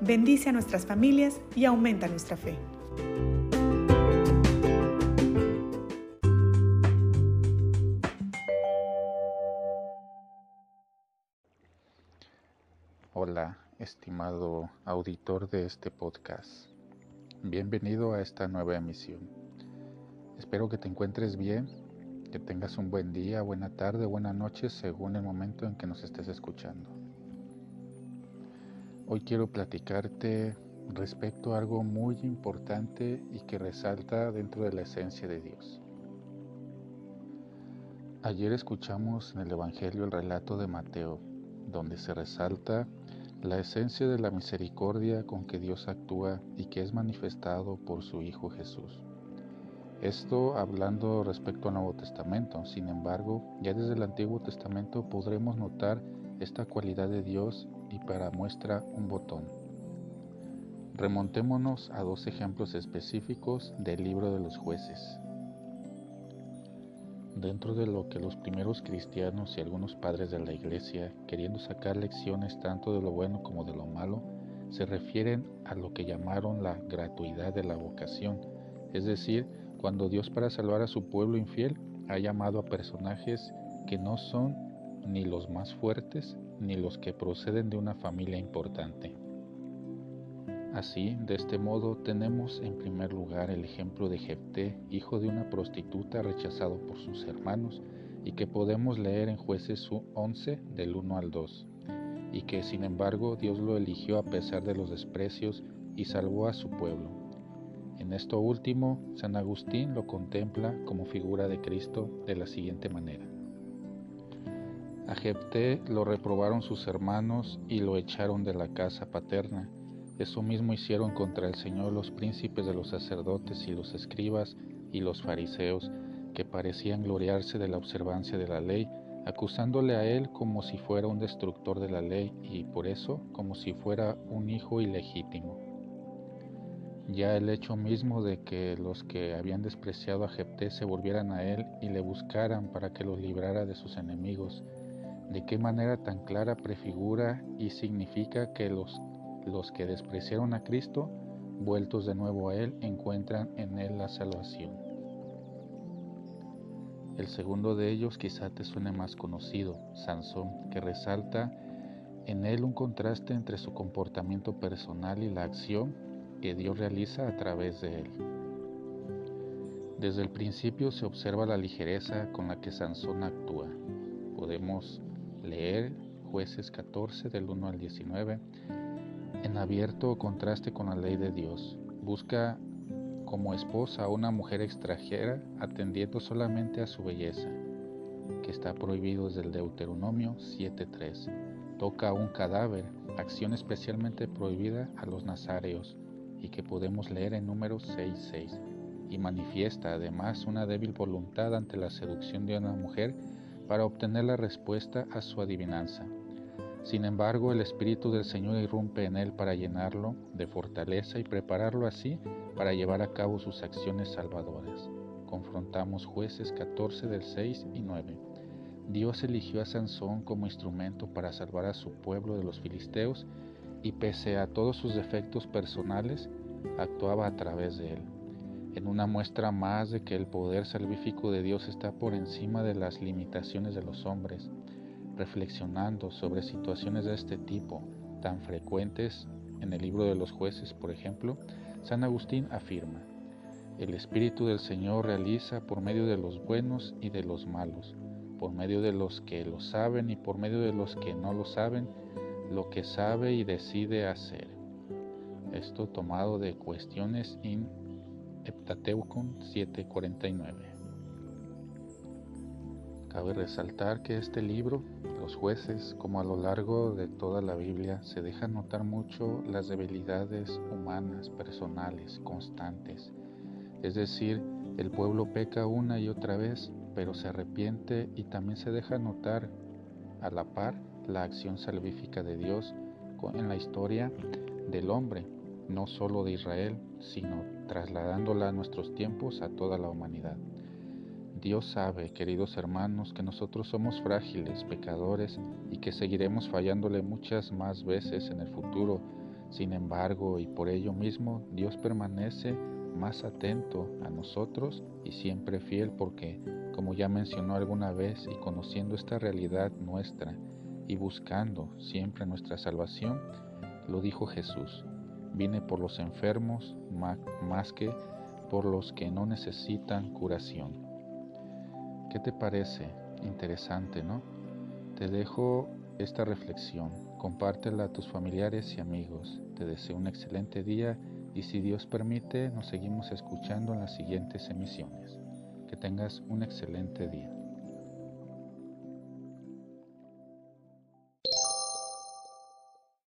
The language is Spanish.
bendice a nuestras familias y aumenta nuestra fe. Hola, estimado auditor de este podcast. Bienvenido a esta nueva emisión. Espero que te encuentres bien, que tengas un buen día, buena tarde, buena noche, según el momento en que nos estés escuchando. Hoy quiero platicarte respecto a algo muy importante y que resalta dentro de la esencia de Dios. Ayer escuchamos en el Evangelio el relato de Mateo, donde se resalta la esencia de la misericordia con que Dios actúa y que es manifestado por su Hijo Jesús. Esto hablando respecto al Nuevo Testamento, sin embargo, ya desde el Antiguo Testamento podremos notar esta cualidad de Dios y para muestra un botón. Remontémonos a dos ejemplos específicos del libro de los jueces. Dentro de lo que los primeros cristianos y algunos padres de la iglesia, queriendo sacar lecciones tanto de lo bueno como de lo malo, se refieren a lo que llamaron la gratuidad de la vocación, es decir, cuando Dios para salvar a su pueblo infiel ha llamado a personajes que no son ni los más fuertes ni los que proceden de una familia importante. Así, de este modo, tenemos en primer lugar el ejemplo de Jefté, hijo de una prostituta rechazado por sus hermanos, y que podemos leer en Jueces 11 del 1 al 2, y que sin embargo Dios lo eligió a pesar de los desprecios y salvó a su pueblo. En esto último, San Agustín lo contempla como figura de Cristo de la siguiente manera. A Jefté lo reprobaron sus hermanos y lo echaron de la casa paterna. Eso mismo hicieron contra el Señor los príncipes de los sacerdotes y los escribas y los fariseos, que parecían gloriarse de la observancia de la ley, acusándole a él como si fuera un destructor de la ley y por eso como si fuera un hijo ilegítimo. Ya el hecho mismo de que los que habían despreciado a Jepté se volvieran a él y le buscaran para que los librara de sus enemigos, de qué manera tan clara prefigura y significa que los, los que despreciaron a Cristo, vueltos de nuevo a Él, encuentran en Él la salvación. El segundo de ellos quizá te suene más conocido, Sansón, que resalta en él un contraste entre su comportamiento personal y la acción que Dios realiza a través de él. Desde el principio se observa la ligereza con la que Sansón actúa. Podemos leer jueces 14 del 1 al 19 en abierto contraste con la ley de Dios. Busca como esposa a una mujer extranjera atendiendo solamente a su belleza, que está prohibido desde el Deuteronomio 7.3. Toca un cadáver, acción especialmente prohibida a los nazareos y que podemos leer en números 6.6. Y manifiesta además una débil voluntad ante la seducción de una mujer para obtener la respuesta a su adivinanza. Sin embargo, el Espíritu del Señor irrumpe en él para llenarlo de fortaleza y prepararlo así para llevar a cabo sus acciones salvadoras. Confrontamos jueces 14 del 6 y 9. Dios eligió a Sansón como instrumento para salvar a su pueblo de los filisteos y pese a todos sus defectos personales, actuaba a través de él en una muestra más de que el poder salvífico de Dios está por encima de las limitaciones de los hombres, reflexionando sobre situaciones de este tipo, tan frecuentes en el libro de los jueces, por ejemplo, San Agustín afirma, el Espíritu del Señor realiza por medio de los buenos y de los malos, por medio de los que lo saben y por medio de los que no lo saben, lo que sabe y decide hacer. Esto tomado de Cuestiones in Heptateucon 749. Cabe resaltar que este libro, los jueces, como a lo largo de toda la Biblia, se deja notar mucho las debilidades humanas, personales, constantes. Es decir, el pueblo peca una y otra vez, pero se arrepiente y también se deja notar a la par la acción salvífica de Dios en la historia del hombre, no solo de Israel, sino trasladándola a nuestros tiempos a toda la humanidad. Dios sabe, queridos hermanos, que nosotros somos frágiles, pecadores y que seguiremos fallándole muchas más veces en el futuro. Sin embargo, y por ello mismo, Dios permanece más atento a nosotros y siempre fiel porque, como ya mencionó alguna vez, y conociendo esta realidad nuestra y buscando siempre nuestra salvación, lo dijo Jesús, vine por los enfermos más que por los que no necesitan curación. ¿Qué te parece? Interesante, ¿no? Te dejo esta reflexión. Compártela a tus familiares y amigos. Te deseo un excelente día y si Dios permite, nos seguimos escuchando en las siguientes emisiones. Que tengas un excelente día.